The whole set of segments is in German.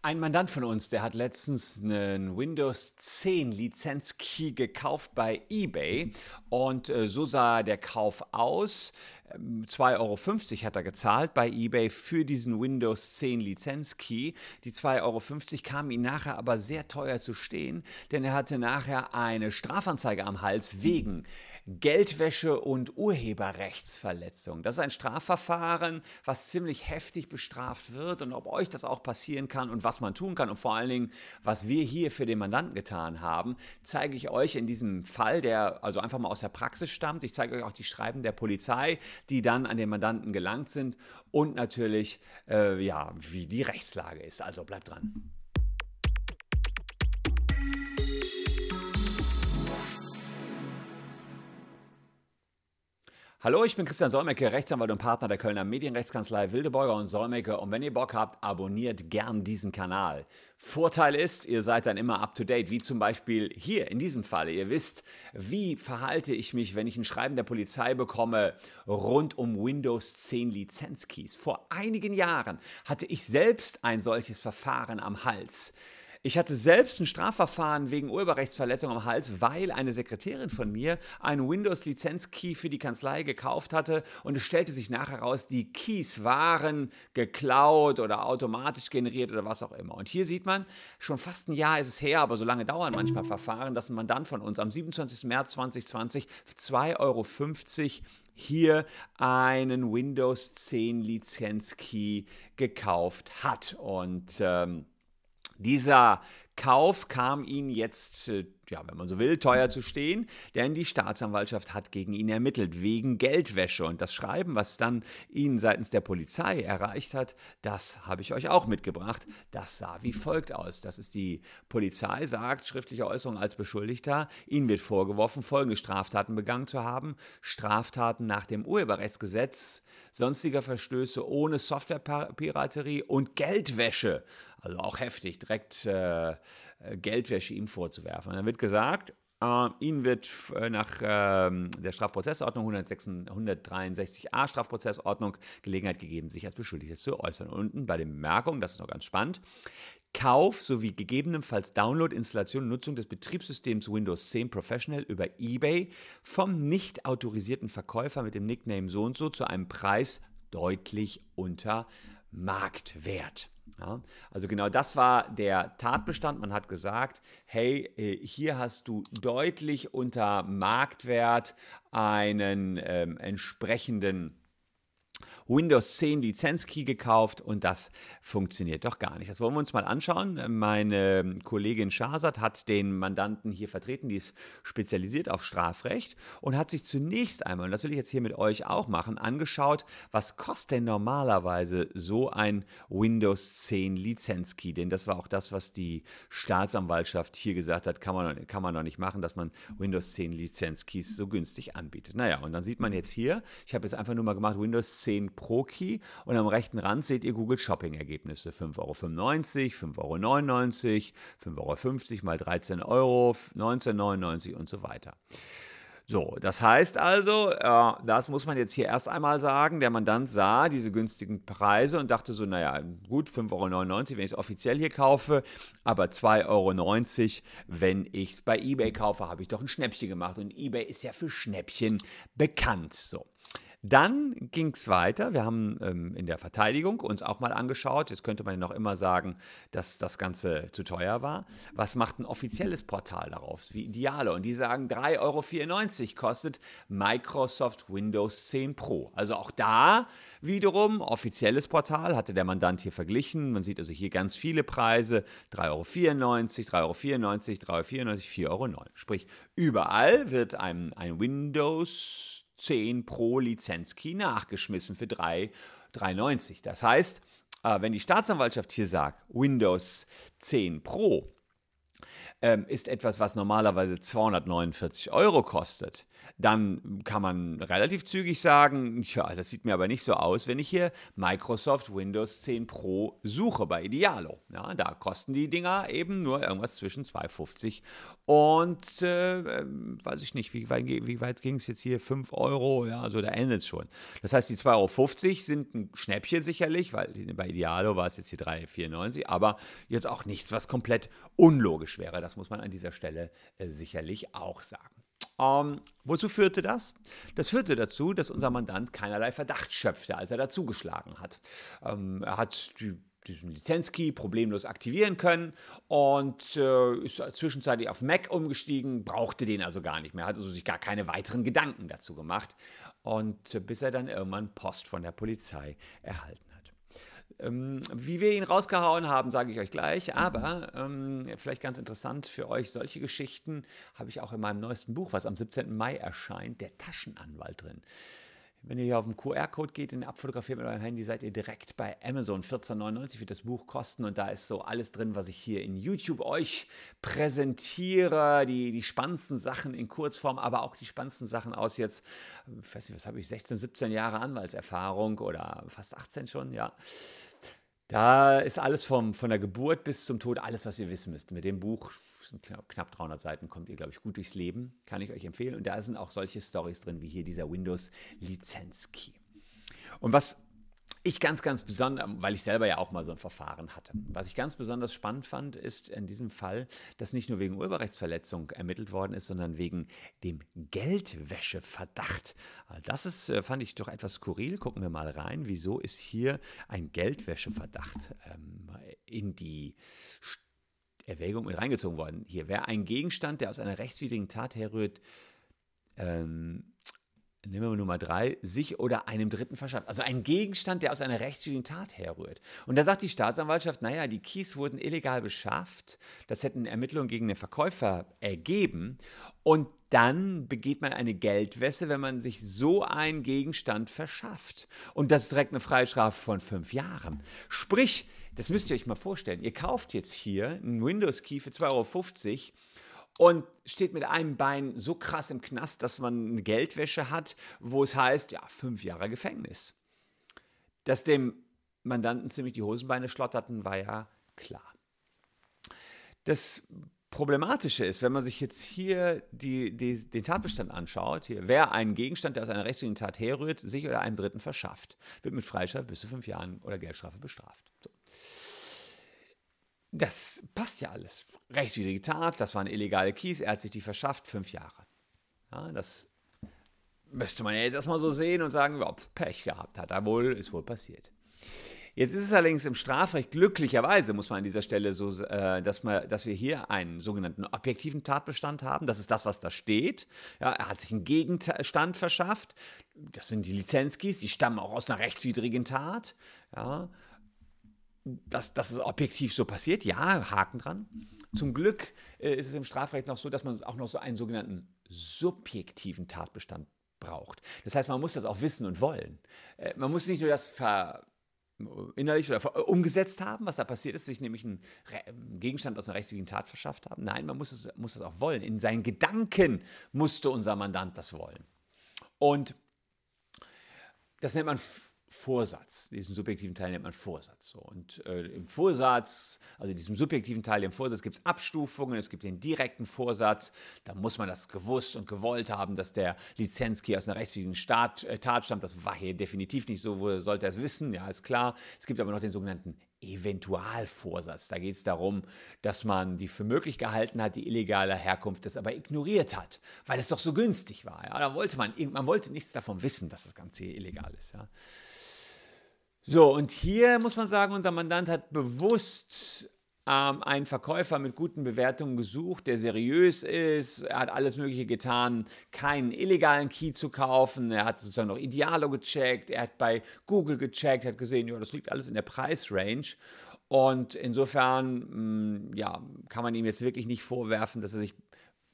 Ein Mandant von uns, der hat letztens einen Windows 10 Lizenzkey gekauft bei eBay und äh, so sah der Kauf aus. 2,50 Euro hat er gezahlt bei eBay für diesen Windows 10 Lizenzkey. Die 2,50 Euro kamen ihm nachher aber sehr teuer zu stehen, denn er hatte nachher eine Strafanzeige am Hals wegen Geldwäsche und Urheberrechtsverletzung. Das ist ein Strafverfahren, was ziemlich heftig bestraft wird und ob euch das auch passieren kann und was man tun kann und vor allen Dingen, was wir hier für den Mandanten getan haben, zeige ich euch in diesem Fall, der also einfach mal aus der Praxis stammt. Ich zeige euch auch die Schreiben der Polizei, die dann an den Mandanten gelangt sind und natürlich, äh, ja, wie die Rechtslage ist. Also bleibt dran. Hallo, ich bin Christian Solmecke, Rechtsanwalt und Partner der Kölner Medienrechtskanzlei Wildeborger und Solmecke. Und wenn ihr Bock habt, abonniert gern diesen Kanal. Vorteil ist, ihr seid dann immer up to date, wie zum Beispiel hier in diesem Fall. Ihr wisst, wie verhalte ich mich, wenn ich ein Schreiben der Polizei bekomme rund um Windows 10 Lizenzkeys. Vor einigen Jahren hatte ich selbst ein solches Verfahren am Hals. Ich hatte selbst ein Strafverfahren wegen Urheberrechtsverletzung am Hals, weil eine Sekretärin von mir einen Windows-Lizenz-Key für die Kanzlei gekauft hatte und es stellte sich nachher heraus, die Keys waren geklaut oder automatisch generiert oder was auch immer. Und hier sieht man, schon fast ein Jahr ist es her, aber so lange dauern manchmal Verfahren, dass ein Mandant von uns am 27. März 2020 für 2,50 Euro hier einen Windows 10 Lizenz-Key gekauft hat. Und ähm, dieser Kauf kam ihn jetzt äh, ja, wenn man so will, teuer zu stehen, denn die Staatsanwaltschaft hat gegen ihn ermittelt wegen Geldwäsche. Und das Schreiben, was dann ihn seitens der Polizei erreicht hat, das habe ich euch auch mitgebracht. Das sah wie folgt aus. Das ist die Polizei, sagt, schriftliche Äußerung als Beschuldigter, ihnen wird vorgeworfen, folgende Straftaten begangen zu haben. Straftaten nach dem Urheberrechtsgesetz, sonstiger Verstöße ohne Softwarepiraterie und Geldwäsche. Also auch heftig, direkt äh, Geldwäsche ihm vorzuwerfen. Und dann wird gesagt, Uh, Ihnen wird äh, nach äh, der Strafprozessordnung 163a Strafprozessordnung Gelegenheit gegeben, sich als Beschuldigter zu äußern. Unten bei den Bemerkungen, das ist noch ganz spannend, Kauf sowie gegebenenfalls Download, Installation und Nutzung des Betriebssystems Windows 10 Professional über eBay vom nicht autorisierten Verkäufer mit dem Nickname so und so zu einem Preis deutlich unter Marktwert. Ja, also genau das war der Tatbestand. Man hat gesagt, hey, äh, hier hast du deutlich unter Marktwert einen ähm, entsprechenden Windows 10 Lizenzkey gekauft und das funktioniert doch gar nicht. Das wollen wir uns mal anschauen. Meine Kollegin Shahzad hat den Mandanten hier vertreten, die ist spezialisiert auf Strafrecht und hat sich zunächst einmal, und das will ich jetzt hier mit euch auch machen, angeschaut, was kostet denn normalerweise so ein Windows 10 Lizenzkey? Denn das war auch das, was die Staatsanwaltschaft hier gesagt hat, kann man, kann man noch nicht machen, dass man Windows 10 Lizenzkeys so günstig anbietet. Naja, und dann sieht man jetzt hier, ich habe jetzt einfach nur mal gemacht, Windows 10 pro Key und am rechten Rand seht ihr Google Shopping Ergebnisse. 5,95 Euro, 5,99 Euro, 5,50 Euro mal 13 Euro, 19,99 und so weiter. So, das heißt also, äh, das muss man jetzt hier erst einmal sagen, der Mandant sah diese günstigen Preise und dachte so, naja, gut, 5,99 Euro, wenn ich es offiziell hier kaufe, aber 2,90 Euro, wenn ich es bei eBay kaufe, habe ich doch ein Schnäppchen gemacht und eBay ist ja für Schnäppchen bekannt. So. Dann ging es weiter. Wir haben ähm, in der Verteidigung uns auch mal angeschaut. Jetzt könnte man ja noch immer sagen, dass das Ganze zu teuer war. Was macht ein offizielles Portal darauf? Wie Ideale. Und die sagen, 3,94 Euro kostet Microsoft Windows 10 Pro. Also auch da wiederum offizielles Portal, hatte der Mandant hier verglichen. Man sieht also hier ganz viele Preise. 3,94 Euro, 3,94 Euro, 3,94 Euro, 4,09 Euro. Sprich, überall wird einem ein Windows 10 Pro Lizenzkey nachgeschmissen für 3,93. Das heißt, äh, wenn die Staatsanwaltschaft hier sagt, Windows 10 Pro ähm, ist etwas, was normalerweise 249 Euro kostet, dann kann man relativ zügig sagen, ja, das sieht mir aber nicht so aus, wenn ich hier Microsoft Windows 10 Pro suche bei Idealo. Ja, da kosten die Dinger eben nur irgendwas zwischen 2,50 und, äh, ähm, weiß ich nicht, wie weit, wie weit ging es jetzt hier? 5 Euro, ja, also da endet es schon. Das heißt, die 2,50 Euro sind ein Schnäppchen sicherlich, weil bei Idealo war es jetzt hier 3,94, aber jetzt auch nichts, was komplett unlogisch wäre. Das muss man an dieser Stelle äh, sicherlich auch sagen. Ähm, wozu führte das? Das führte dazu, dass unser Mandant keinerlei Verdacht schöpfte, als er dazugeschlagen hat. Ähm, er hat die, diesen Lizenzkey problemlos aktivieren können und äh, ist zwischenzeitlich auf Mac umgestiegen, brauchte den also gar nicht mehr, hat also sich gar keine weiteren Gedanken dazu gemacht. Und äh, bis er dann irgendwann Post von der Polizei erhalten ähm, wie wir ihn rausgehauen haben, sage ich euch gleich. Aber ähm, vielleicht ganz interessant für euch, solche Geschichten habe ich auch in meinem neuesten Buch, was am 17. Mai erscheint, Der Taschenanwalt drin. Wenn ihr hier auf den QR-Code geht, in abfotografiert mit eurem Handy, seid ihr direkt bei Amazon. 14,99 wird das Buch kosten und da ist so alles drin, was ich hier in YouTube euch präsentiere. Die, die spannendsten Sachen in Kurzform, aber auch die spannendsten Sachen aus jetzt, ich weiß nicht, was habe ich, 16, 17 Jahre Anwaltserfahrung oder fast 18 schon, ja. Da ist alles vom, von der Geburt bis zum Tod, alles, was ihr wissen müsst. Mit dem Buch, knapp 300 Seiten, kommt ihr, glaube ich, gut durchs Leben. Kann ich euch empfehlen. Und da sind auch solche Stories drin, wie hier dieser Windows Lizenz Key. Und was ich ganz, ganz besonders, weil ich selber ja auch mal so ein Verfahren hatte. Was ich ganz besonders spannend fand, ist in diesem Fall, dass nicht nur wegen Urheberrechtsverletzung ermittelt worden ist, sondern wegen dem Geldwäscheverdacht. Das ist, äh, fand ich doch etwas skurril. Gucken wir mal rein. Wieso ist hier ein Geldwäscheverdacht ähm, in die Erwägung mit reingezogen worden? Hier wäre ein Gegenstand, der aus einer rechtswidrigen Tat herrührt, ähm, nehmen wir Nummer drei, sich oder einem Dritten verschafft. Also ein Gegenstand, der aus einer rechtswidrigen Tat herrührt. Und da sagt die Staatsanwaltschaft, naja, die Keys wurden illegal beschafft, das hätten Ermittlungen gegen den Verkäufer ergeben. Und dann begeht man eine Geldwäsche, wenn man sich so einen Gegenstand verschafft. Und das ist direkt eine Freistrafe von fünf Jahren. Sprich, das müsst ihr euch mal vorstellen, ihr kauft jetzt hier einen Windows-Key für 2,50 Euro und steht mit einem Bein so krass im Knast, dass man eine Geldwäsche hat, wo es heißt, ja, fünf Jahre Gefängnis. Dass dem Mandanten ziemlich die Hosenbeine schlotterten, war ja klar. Das Problematische ist, wenn man sich jetzt hier die, die, den Tatbestand anschaut, hier, wer einen Gegenstand, der aus einer rechtswidrigen Tat herrührt, sich oder einem Dritten verschafft, wird mit Freistrafe bis zu fünf Jahren oder Geldstrafe bestraft. So. Das passt ja alles. Rechtswidrige Tat, das waren illegale Keys, er hat sich die verschafft, fünf Jahre. Ja, das müsste man ja jetzt erstmal so sehen und sagen, ja, Pech gehabt, hat er wohl, ist wohl passiert. Jetzt ist es allerdings im Strafrecht glücklicherweise, muss man an dieser Stelle so, äh, dass, man, dass wir hier einen sogenannten objektiven Tatbestand haben. Das ist das, was da steht. Ja, er hat sich einen Gegenstand verschafft. Das sind die Lizenzkeys, die stammen auch aus einer rechtswidrigen Tat. Ja, dass, dass es objektiv so passiert, ja, Haken dran. Zum Glück äh, ist es im Strafrecht noch so, dass man auch noch so einen sogenannten subjektiven Tatbestand braucht. Das heißt, man muss das auch wissen und wollen. Äh, man muss nicht nur das ver innerlich oder äh, umgesetzt haben, was da passiert ist, sich nämlich einen Gegenstand aus einer rechtswidrigen Tat verschafft haben. Nein, man muss, es, muss das auch wollen. In seinen Gedanken musste unser Mandant das wollen. Und das nennt man Vorsatz. Diesen subjektiven Teil nennt man Vorsatz. So. Und äh, im Vorsatz, also in diesem subjektiven Teil, im Vorsatz, gibt es Abstufungen. Es gibt den direkten Vorsatz. Da muss man das gewusst und gewollt haben, dass der Lizenzkey aus einer rechtswidrigen Staat, äh, Tat stammt. Das war hier definitiv nicht so. Wo sollte er es wissen? Ja, ist klar. Es gibt aber noch den sogenannten Eventualvorsatz. Da geht es darum, dass man die für möglich gehalten hat, die illegale Herkunft das aber ignoriert hat, weil es doch so günstig war. Ja? Da wollte man, man wollte nichts davon wissen, dass das Ganze hier illegal ist. Ja? So, und hier muss man sagen, unser Mandant hat bewusst ähm, einen Verkäufer mit guten Bewertungen gesucht, der seriös ist. Er hat alles Mögliche getan, keinen illegalen Key zu kaufen. Er hat sozusagen noch Idealo gecheckt. Er hat bei Google gecheckt, hat gesehen, ja, das liegt alles in der Preisrange. Und insofern, mm, ja, kann man ihm jetzt wirklich nicht vorwerfen, dass er sich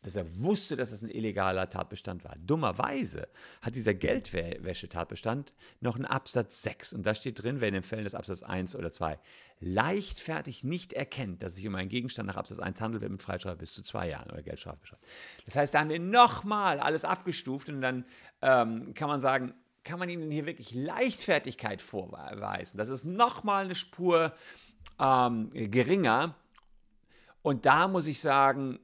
dass er wusste, dass das ein illegaler Tatbestand war. Dummerweise hat dieser Geldwäschetatbestand noch einen Absatz 6 und da steht drin, wer in den Fällen des Absatz 1 oder 2 leichtfertig nicht erkennt, dass es sich um einen Gegenstand nach Absatz 1 handelt, wird mit Freistrafe bis zu zwei Jahren oder Geldstrafe. Das heißt, da haben wir nochmal alles abgestuft und dann ähm, kann man sagen, kann man ihm denn hier wirklich Leichtfertigkeit vorweisen? Das ist nochmal eine Spur ähm, geringer. Und da muss ich sagen,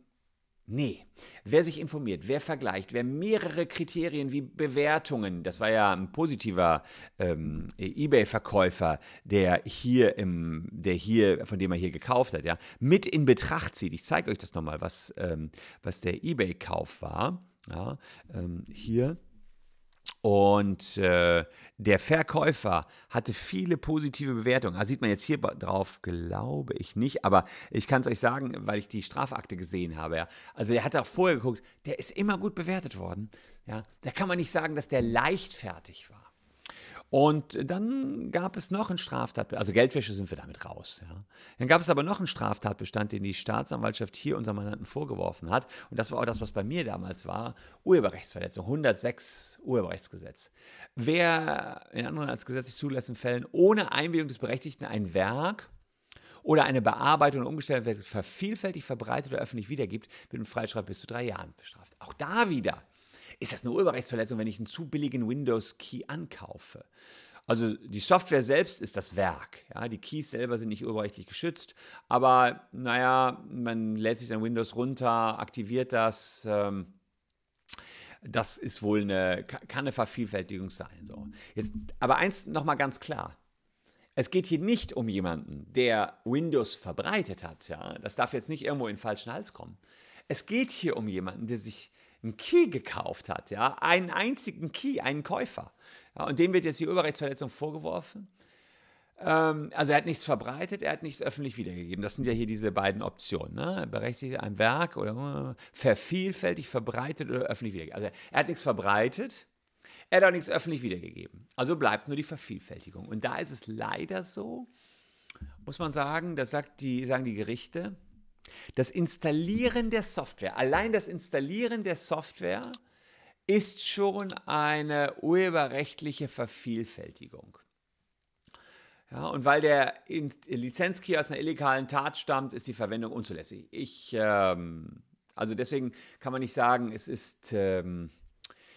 Nee, wer sich informiert, wer vergleicht, wer mehrere Kriterien wie Bewertungen, das war ja ein positiver ähm, eBay-Verkäufer, der hier im, der hier, von dem er hier gekauft hat, ja, mit in Betracht zieht. Ich zeige euch das nochmal, was, ähm, was der eBay-Kauf war. Ja, ähm, hier und äh, der Verkäufer hatte viele positive Bewertungen. Da sieht man jetzt hier drauf, glaube ich nicht, aber ich kann es euch sagen, weil ich die Strafakte gesehen habe. Ja. Also er hat auch vorher geguckt, der ist immer gut bewertet worden. Ja. Da kann man nicht sagen, dass der leichtfertig war. Und dann gab es noch einen Straftatbestand, also Geldwäsche sind wir damit raus. Ja. Dann gab es aber noch einen Straftatbestand, den die Staatsanwaltschaft hier unserem Mandanten vorgeworfen hat. Und das war auch das, was bei mir damals war: Urheberrechtsverletzung, 106 Urheberrechtsgesetz. Wer in anderen als gesetzlich zulässigen Fällen ohne Einwilligung des Berechtigten ein Werk oder eine Bearbeitung oder umgestellte Werk vervielfältig verbreitet oder öffentlich wiedergibt, wird mit Freistrafe bis zu drei Jahren bestraft. Auch da wieder ist das eine Urheberrechtsverletzung, wenn ich einen zu billigen Windows-Key ankaufe? Also die Software selbst ist das Werk. Ja, die Keys selber sind nicht urheberrechtlich geschützt, aber naja, man lädt sich dann Windows runter, aktiviert das. Ähm, das ist wohl eine, kann eine Vervielfältigung sein. So. Jetzt, aber eins nochmal ganz klar. Es geht hier nicht um jemanden, der Windows verbreitet hat. Ja? Das darf jetzt nicht irgendwo in den falschen Hals kommen. Es geht hier um jemanden, der sich einen Key gekauft hat, ja, einen einzigen Key, einen Käufer. Ja, und dem wird jetzt die Urheberrechtsverletzung vorgeworfen. Ähm, also er hat nichts verbreitet, er hat nichts öffentlich wiedergegeben. Das sind ja hier diese beiden Optionen. Ne? Berechtigt ein Werk oder äh, vervielfältigt, verbreitet oder öffentlich wiedergegeben. Also er hat nichts verbreitet, er hat auch nichts öffentlich wiedergegeben. Also bleibt nur die Vervielfältigung. Und da ist es leider so, muss man sagen, das sagt die, sagen die Gerichte, das Installieren der Software, allein das Installieren der Software ist schon eine urheberrechtliche Vervielfältigung. Ja, und weil der Lizenzkey aus einer illegalen Tat stammt, ist die Verwendung unzulässig. Ich, ähm, also deswegen kann man nicht sagen, es ist ähm,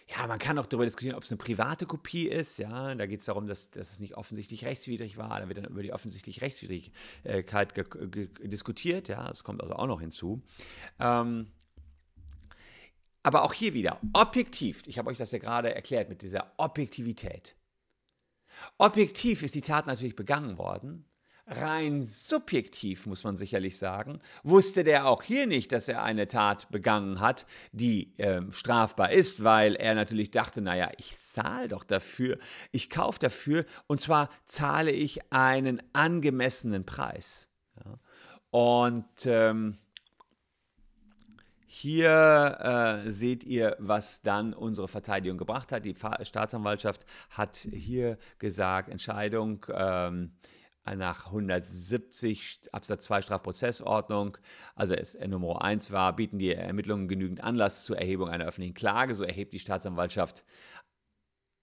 ja, man kann auch darüber diskutieren, ob es eine private Kopie ist. Ja, da geht es darum, dass, dass es nicht offensichtlich rechtswidrig war. Da wird dann über die offensichtliche Rechtswidrigkeit diskutiert. Ja, das kommt also auch noch hinzu. Ähm, aber auch hier wieder, objektiv, ich habe euch das ja gerade erklärt mit dieser Objektivität. Objektiv ist die Tat natürlich begangen worden, rein subjektiv, muss man sicherlich sagen, wusste der auch hier nicht, dass er eine Tat begangen hat, die äh, strafbar ist, weil er natürlich dachte, naja, ich zahle doch dafür, ich kaufe dafür und zwar zahle ich einen angemessenen Preis. Ja. Und ähm, hier äh, seht ihr, was dann unsere Verteidigung gebracht hat. Die Staatsanwaltschaft hat hier gesagt, Entscheidung, ähm, nach 170 Absatz 2 Strafprozessordnung, also es, Nummer 1 war, bieten die Ermittlungen genügend Anlass zur Erhebung einer öffentlichen Klage, so erhebt die Staatsanwaltschaft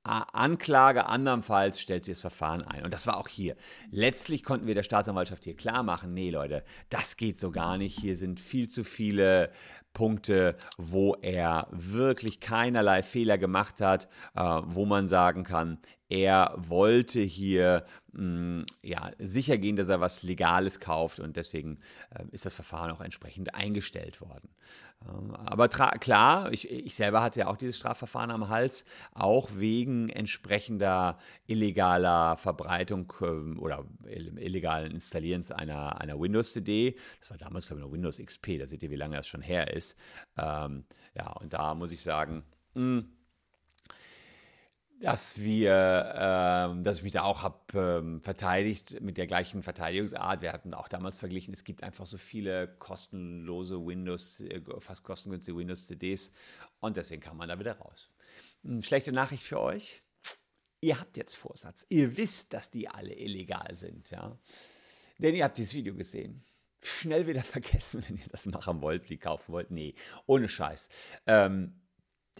Anklage, andernfalls stellt sie das Verfahren ein. Und das war auch hier. Letztlich konnten wir der Staatsanwaltschaft hier klar machen, nee Leute, das geht so gar nicht. Hier sind viel zu viele Punkte, wo er wirklich keinerlei Fehler gemacht hat, äh, wo man sagen kann, er wollte hier mh, mm, ja, sicher gehen, dass er was Legales kauft und deswegen äh, ist das Verfahren auch entsprechend eingestellt worden. Ähm, aber klar, ich, ich, selber hatte ja auch dieses Strafverfahren am Hals, auch wegen entsprechender illegaler Verbreitung äh, oder illegalen Installierens einer, einer Windows-CD. Das war damals, glaube ich, noch Windows XP, da seht ihr, wie lange das schon her ist. Ähm, ja, und da muss ich sagen, mh, hm, dass wir, äh, dass ich mich da auch habe äh, verteidigt mit der gleichen Verteidigungsart. Wir hatten auch damals verglichen, es gibt einfach so viele kostenlose Windows, äh, fast kostengünstige Windows-CDs und deswegen kann man da wieder raus. Hm, schlechte Nachricht für euch. Ihr habt jetzt Vorsatz. Ihr wisst, dass die alle illegal sind, ja. Denn ihr habt dieses Video gesehen. Schnell wieder vergessen, wenn ihr das machen wollt, die kaufen wollt. Nee, ohne Scheiß. Ähm,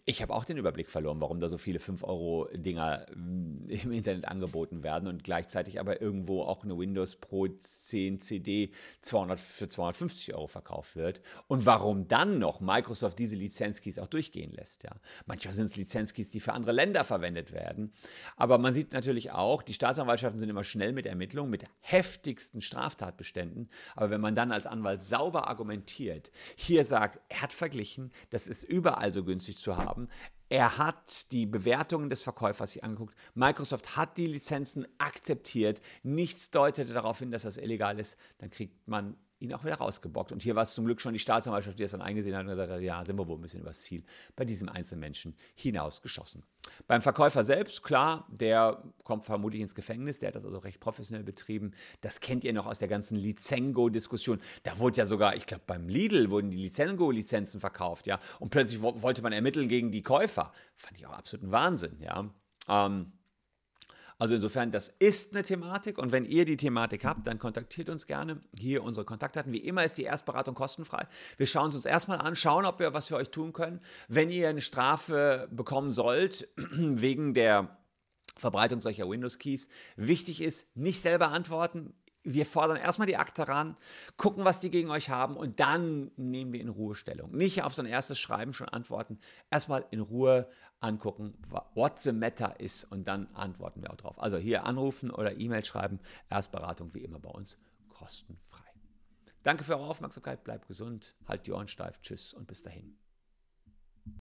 ich habe auch den Überblick verloren, warum da so viele 5-Euro-Dinger mm, im Internet angeboten werden und gleichzeitig aber irgendwo auch eine Windows Pro 10 CD 200 für 250 Euro verkauft wird. Und warum dann noch Microsoft diese Lizenzkeys auch durchgehen lässt. Ja. Manchmal sind es Lizenzkeys, die für andere Länder verwendet werden. Aber man sieht natürlich auch, die Staatsanwaltschaften sind immer schnell mit Ermittlungen, mit heftigsten Straftatbeständen. Aber wenn man dann als Anwalt sauber argumentiert, hier sagt, er hat verglichen, das ist überall so günstig zu haben haben. Er hat die Bewertungen des Verkäufers sich angeguckt. Microsoft hat die Lizenzen akzeptiert. Nichts deutete darauf hin, dass das illegal ist. Dann kriegt man ihn auch wieder rausgebockt. Und hier war es zum Glück schon die Staatsanwaltschaft, die es dann eingesehen hat und gesagt hat, ja, sind wir wohl ein bisschen übers Ziel bei diesem einzelnen Menschen hinausgeschossen. Beim Verkäufer selbst, klar, der kommt vermutlich ins Gefängnis, der hat das also recht professionell betrieben. Das kennt ihr noch aus der ganzen Lizengo-Diskussion. Da wurde ja sogar, ich glaube, beim Lidl wurden die Lizengo-Lizenzen verkauft, ja. Und plötzlich wollte man ermitteln gegen die Käufer. Fand ich auch absoluten Wahnsinn, ja. Ähm, also insofern, das ist eine Thematik und wenn ihr die Thematik habt, dann kontaktiert uns gerne. Hier unsere Kontaktdaten. Wie immer ist die Erstberatung kostenfrei. Wir schauen es uns erstmal an, schauen, ob wir was für euch tun können. Wenn ihr eine Strafe bekommen sollt, wegen der Verbreitung solcher Windows-Keys, wichtig ist, nicht selber antworten wir fordern erstmal die Akte ran, gucken, was die gegen euch haben und dann nehmen wir in Ruhe Stellung. Nicht auf so ein erstes Schreiben schon antworten, erstmal in Ruhe angucken, what the matter ist und dann antworten wir auch drauf. Also hier anrufen oder E-Mail schreiben, Erstberatung wie immer bei uns kostenfrei. Danke für eure Aufmerksamkeit, bleibt gesund, halt die Ohren steif, tschüss und bis dahin.